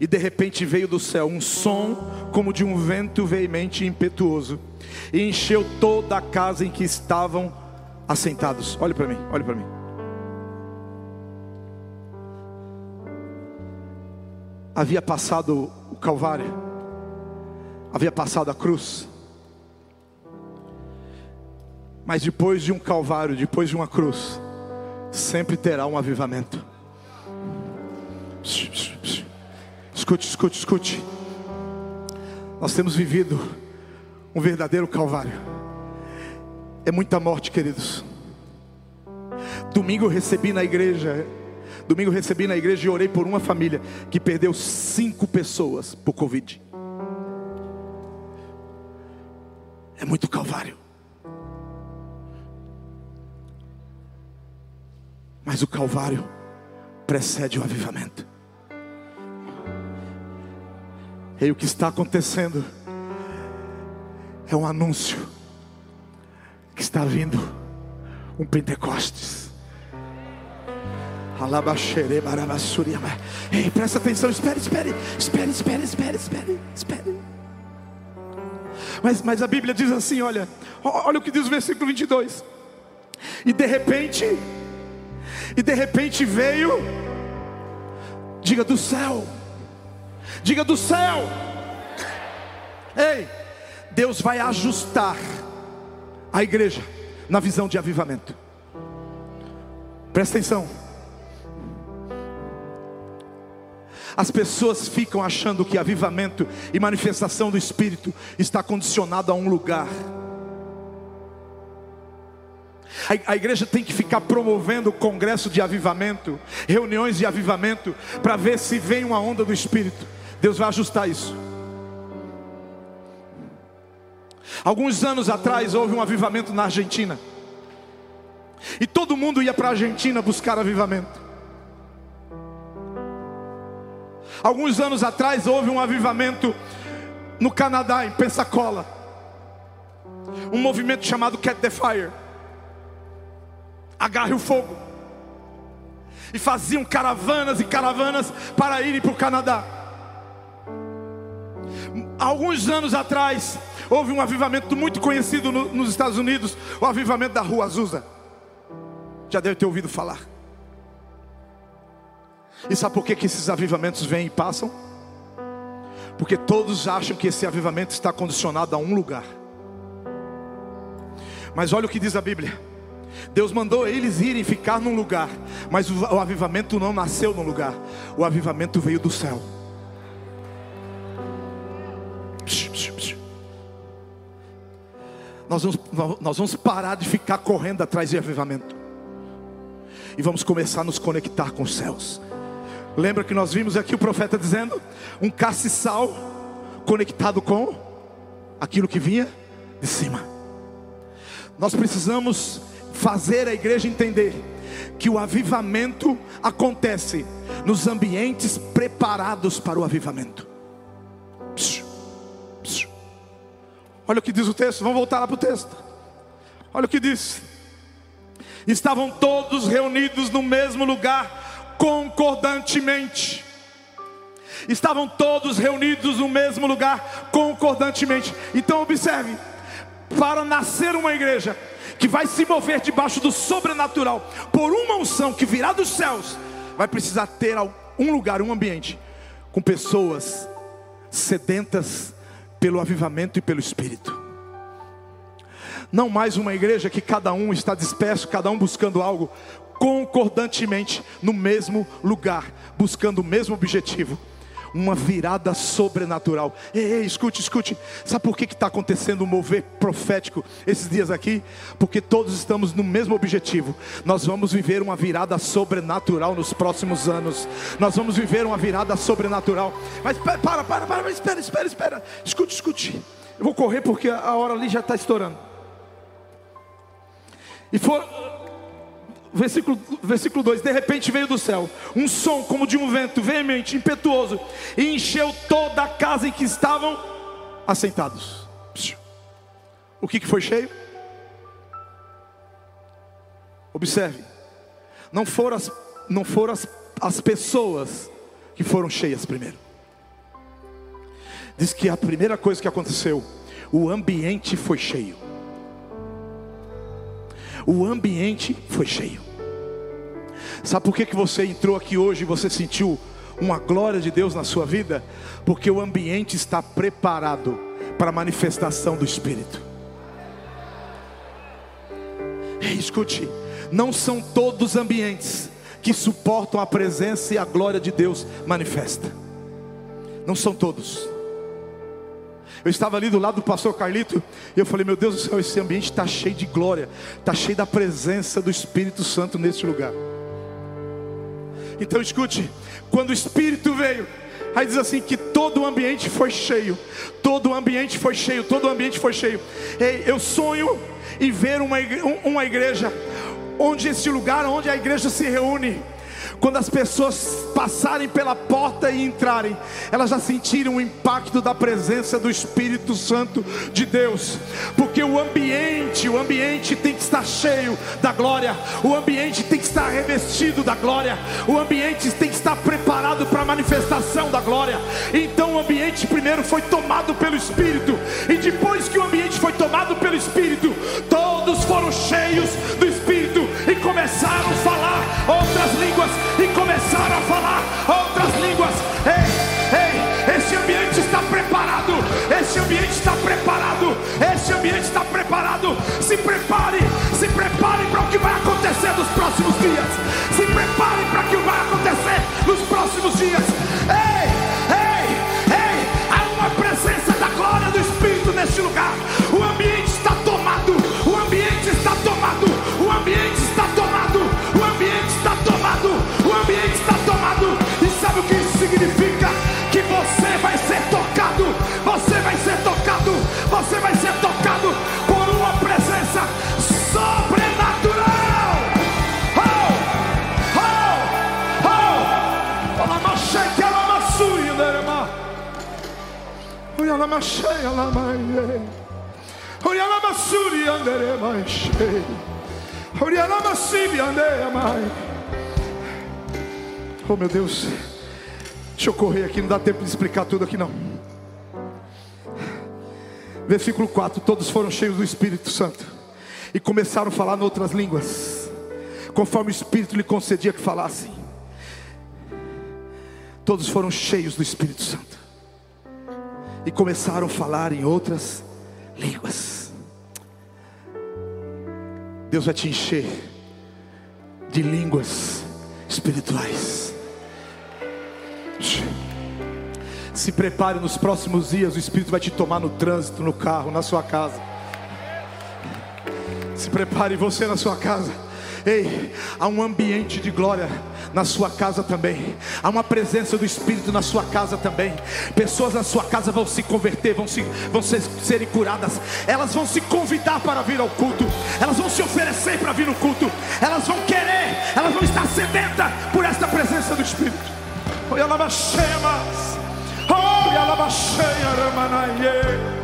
E de repente veio do céu um som como de um vento veemente e impetuoso, e encheu toda a casa em que estavam assentados. Olhe para mim, olhe para mim. Havia passado o Calvário, havia passado a cruz, mas depois de um calvário, depois de uma cruz, sempre terá um avivamento. Escute, escute, escute. Nós temos vivido um verdadeiro calvário. É muita morte, queridos. Domingo eu recebi na igreja, domingo recebi na igreja e orei por uma família que perdeu cinco pessoas por Covid. É muito calvário. Mas o Calvário precede o avivamento. E o que está acontecendo é um anúncio que está vindo um Pentecostes. Ei, presta atenção, espere, espere, espere, espere, espere, espere, espere. Mas, mas a Bíblia diz assim: olha, olha o que diz o versículo 22. E de repente, e de repente veio, diga do céu, diga do céu, ei, Deus vai ajustar a igreja na visão de avivamento. Presta atenção. As pessoas ficam achando que avivamento e manifestação do Espírito está condicionado a um lugar. A, igreja tem que ficar promovendo congresso de avivamento, reuniões de avivamento, para ver se vem uma onda do Espírito. Deus vai ajustar isso. Alguns anos atrás houve um avivamento na Argentina. E todo mundo ia para a Argentina buscar avivamento. Alguns anos atrás houve um avivamento no Canadá, em Pensacola. Um movimento chamado Cat the Fire agarre o fogo. E faziam caravanas e caravanas para irem para o Canadá. Alguns anos atrás, houve um avivamento muito conhecido no, nos Estados Unidos o avivamento da Rua Azusa. Já deve ter ouvido falar. E sabe por que, que esses avivamentos vêm e passam? Porque todos acham que esse avivamento está condicionado a um lugar. Mas olha o que diz a Bíblia. Deus mandou eles irem ficar num lugar, mas o, avivamento não nasceu num lugar, o avivamento veio do céu. Nós vamos, nós vamos parar de ficar correndo atrás de avivamento e vamos começar a nos conectar com os céus. Lembra que nós vimos aqui o profeta dizendo: um castiçal conectado com aquilo que vinha de cima. Nós precisamos fazer a igreja entender que o avivamento acontece nos ambientes preparados para o avivamento. Olha o que diz o texto, vamos voltar lá para o texto. Olha o que diz: estavam todos reunidos no mesmo lugar, concordantemente. Estavam todos reunidos no mesmo lugar, concordantemente. Então, observe: para nascer uma igreja que vai se mover debaixo do sobrenatural, por uma unção que virá dos céus, vai precisar ter um lugar, um ambiente, com pessoas sedentas pelo avivamento e pelo Espírito. Não mais uma igreja que cada um está disperso, cada um buscando algo concordantemente no mesmo lugar, buscando o mesmo objetivo uma virada sobrenatural. Ei, ei, escute, escute. Sabe por que está acontecendo um mover profético esses dias aqui? Porque todos estamos no mesmo objetivo. Nós vamos viver uma virada sobrenatural nos próximos anos. Nós vamos viver uma virada sobrenatural. Mas para, para, para, espera, espera, espera. Escute, escute. Eu vou correr porque a hora ali já está estourando. E for, Versículo, versículo 2: De repente veio do céu um som como de um vento veemente, impetuoso, e encheu toda a casa em que estavam assentados. O que, que foi cheio? Observe, não foram, as, não foram as, as pessoas que foram cheias primeiro. Diz que a primeira coisa que aconteceu, o ambiente foi cheio o ambiente foi cheio. Sabe por que, que você entrou aqui hoje e você sentiu uma glória de Deus na sua vida? Porque o ambiente está preparado para a manifestação do Espírito. Escute, não são todos os ambientes que suportam a presença e a glória de Deus manifesta. Não são todos. Eu estava ali do lado do pastor Carlito e eu falei: Meu Deus do céu, esse ambiente está cheio de glória, está cheio da presença do Espírito Santo neste lugar. Então escute: quando o Espírito veio, aí diz assim que todo o ambiente foi cheio, todo o ambiente foi cheio, todo o ambiente foi cheio. Ei, eu sonho em ver uma igreja, uma igreja onde esse lugar onde a igreja se reúne quando as pessoas passarem pela porta e entrarem, elas já sentiram o impacto da presença do Espírito Santo de Deus, porque o ambiente, o ambiente tem que estar cheio da glória, o ambiente tem que estar revestido da glória, o ambiente tem que estar preparado para a manifestação da glória. Então o ambiente primeiro foi tomado pelo Espírito, e depois que o ambiente foi tomado pelo Espírito, todos foram cheios do Espírito e começaram a falar outras línguas e começaram a falar outras línguas. Ei, ei, esse ambiente está preparado. Esse ambiente está preparado. Esse ambiente está preparado. Se prepare, se prepare para o que vai acontecer nos próximos dias. Se prepare para o que vai acontecer nos próximos dias. Ei, ei, ei, há uma presença da glória do Espírito neste lugar. Oi, alamassuri, anderema, enchei. Oi, alamassibi, anderema. Oh meu Deus, deixa eu correr aqui, não dá tempo de explicar tudo aqui não. Versículo 4: Todos foram cheios do Espírito Santo e começaram a falar em outras línguas, conforme o Espírito lhe concedia que falassem. Todos foram cheios do Espírito Santo e começaram a falar em outras línguas. Deus vai te encher de línguas espirituais. Se prepare nos próximos dias, o Espírito vai te tomar no trânsito, no carro, na sua casa. Se prepare você na sua casa. Ei, há um ambiente de glória na sua casa também. Há uma presença do Espírito na sua casa também. Pessoas na sua casa vão se converter, vão, se, vão ser, serem curadas. Elas vão se convidar para vir ao culto. Elas vão se oferecer para vir no culto. Elas vão querer, elas vão estar sedentas por esta presença do Espírito. Oi, alabaxemas. Oi, alabaxeia, ramanaie.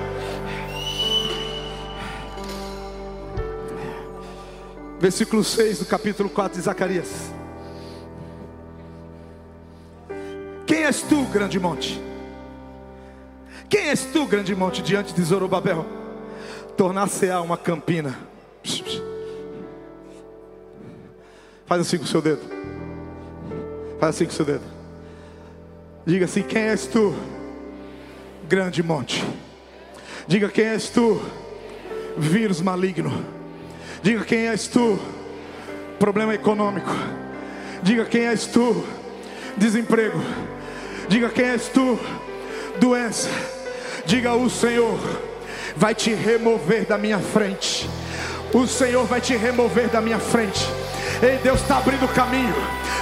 Versículo 6 do capítulo 4 de Zacarias. Quem és tu, grande monte? Quem és tu, grande monte, diante de Zorobabel? Tornar-se-á uma campina. Faz assim com o seu dedo. Faz assim com o seu dedo. Diga assim: Quem és tu, grande monte? Diga: Quem és tu, vírus maligno? Diga quem és tu. Problema econômico. Diga quem és tu. Desemprego. Diga quem és tu. Doença. Diga o Senhor vai te remover da minha frente. O Senhor vai te remover da minha frente. Ei, Deus está abrindo caminho.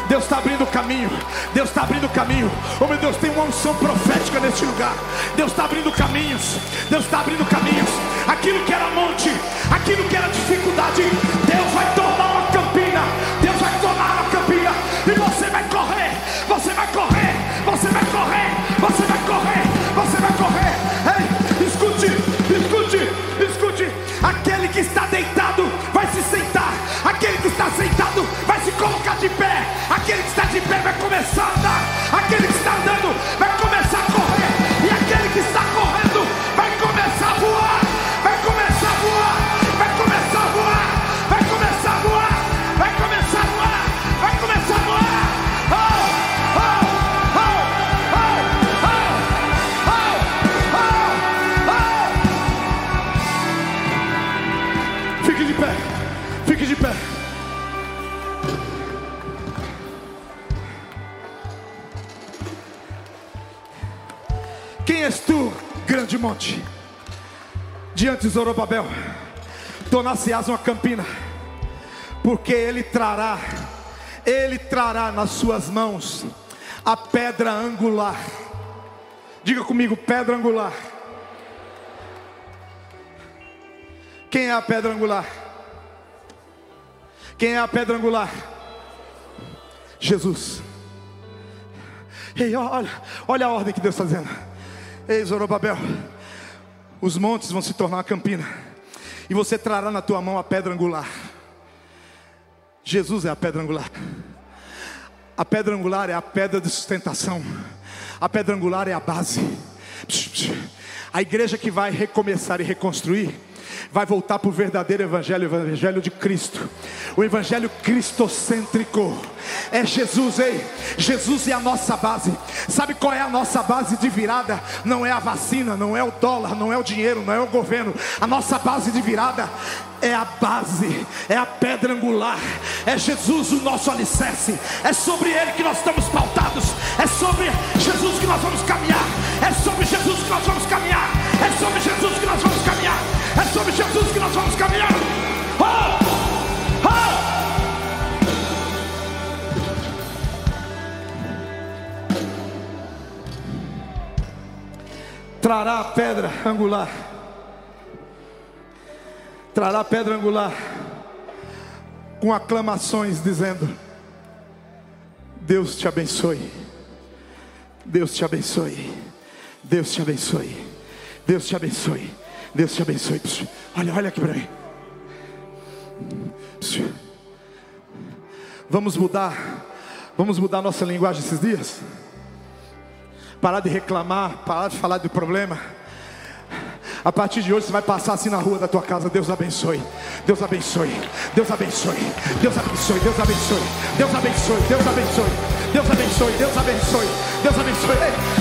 Deus está abrindo caminho. Deus está abrindo caminho. Oh meu Deus, tem uma unção profética neste lugar. Deus está abrindo caminhos. Deus está abrindo caminhos. Aquilo que era monte, aquilo que era dificuldade, Deus vai tornar uma campina. Deus vai tornar uma campina. E você vai correr. Você vai correr. Você vai correr. Você vai correr. Aquele que está sentado vai se colocar de pé. Aquele que está de pé vai começar a andar. Aquele que monte? Diante de Zorobabel, tornar-se-ás uma campina, porque ele trará, ele trará nas suas mãos a pedra angular. Diga comigo, pedra angular. Quem é a pedra angular? Quem é a pedra angular? Jesus. Ei, olha, olha a ordem que Deus está dizendo. Ei, Zorobabel, os montes vão se tornar uma campina, e você trará na tua mão a pedra angular. Jesus é a pedra angular. A pedra angular é a pedra de sustentação. A pedra angular é a base. A igreja que vai recomeçar e reconstruir vai voltar para o verdadeiro evangelho, o evangelho de Cristo, o evangelho cristocêntrico. É Jesus, ei, Jesus é a nossa base. Sabe qual é a nossa base de virada? Não é a vacina, não é o dólar, não é o dinheiro, não é o governo. A nossa base de virada é a base, é a pedra angular, é Jesus o nosso alicerce, é sobre Ele que nós estamos pautados, é sobre Jesus que nós vamos caminhar, é sobre Jesus que nós vamos caminhar, é sobre Jesus que nós vamos caminhar, é sobre Jesus que nós vamos caminhar. Oh! Oh! Trará a pedra angular trará a pedra angular com aclamações, dizendo: Deus te abençoe, Deus te abençoe, Deus te abençoe, Deus te abençoe, Deus te abençoe. Olha, olha aqui para mim. Vamos mudar, vamos mudar nossa linguagem esses dias. Parar de reclamar, parar de falar do problema a partir de hoje você vai passar assim na rua da tua casa. Deus abençoe. Deus abençoe. Deus abençoe. Deus abençoe. Deus abençoe. Deus abençoe. Deus abençoe. Deus abençoe. Deus abençoe. Deus abençoe. Ei, ei,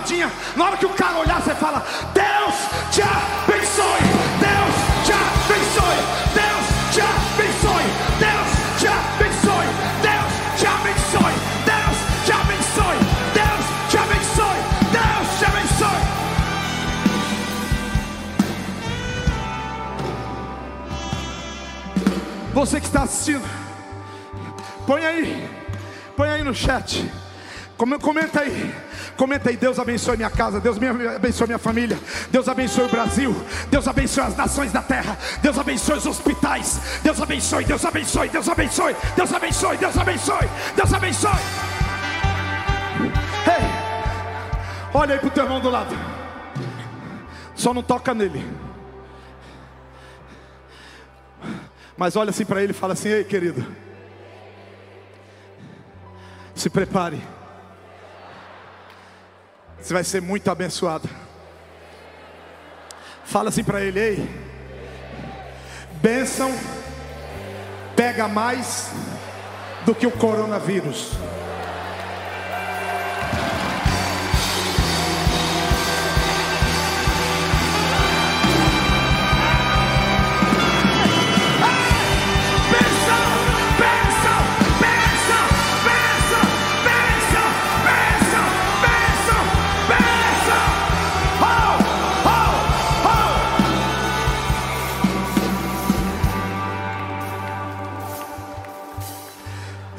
camadinha. Na hora que o cara olhar, você fala: Deus te abençoe, Deus te abençoe, Deus te abençoe, Deus te abençoe, Deus te abençoe, Deus te abençoe, Deus te abençoe, Deus te abençoe. Você que está assistindo, põe aí, põe aí no chat, comenta aí comenta aí. Deus abençoe minha casa, Deus abençoe minha família, Deus abençoe o Brasil, Deus abençoe as nações da terra, Deus abençoe os hospitais, Deus abençoe, Deus abençoe, Deus abençoe, Deus abençoe, Deus abençoe, Deus abençoe. Ei, olha aí para o teu irmão do lado, só não toca nele. Mas olha assim para ele e fala assim: Ei, querido, se prepare. Você vai ser muito abençoado. Fala assim para ele, ei. Bênção pega mais do que o coronavírus.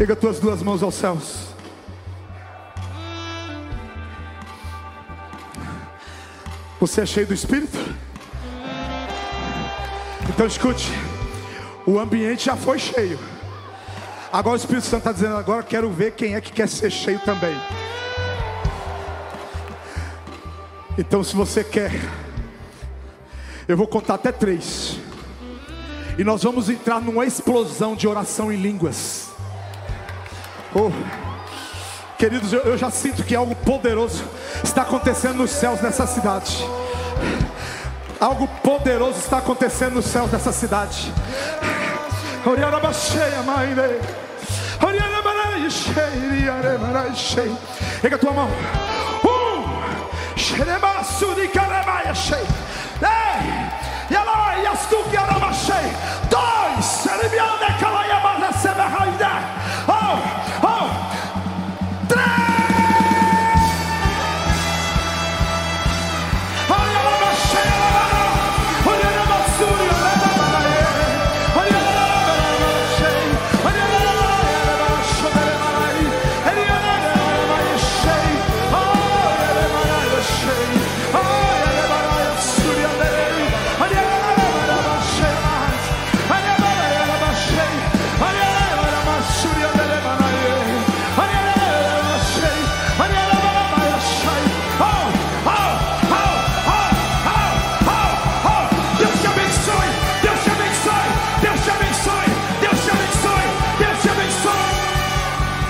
Pega tuas duas mãos aos céus. Você é cheio do Espírito? Então escute: o ambiente já foi cheio. Agora o Espírito Santo está dizendo: agora quero ver quem é que quer ser cheio também. Então, se você quer, eu vou contar até três. E nós vamos entrar numa explosão de oração em línguas. Oh, queridos, eu, eu já sinto que algo poderoso está acontecendo nos céus dessa cidade. Algo poderoso está acontecendo nos céus dessa cidade. Pega a tua mão. Um. Dois.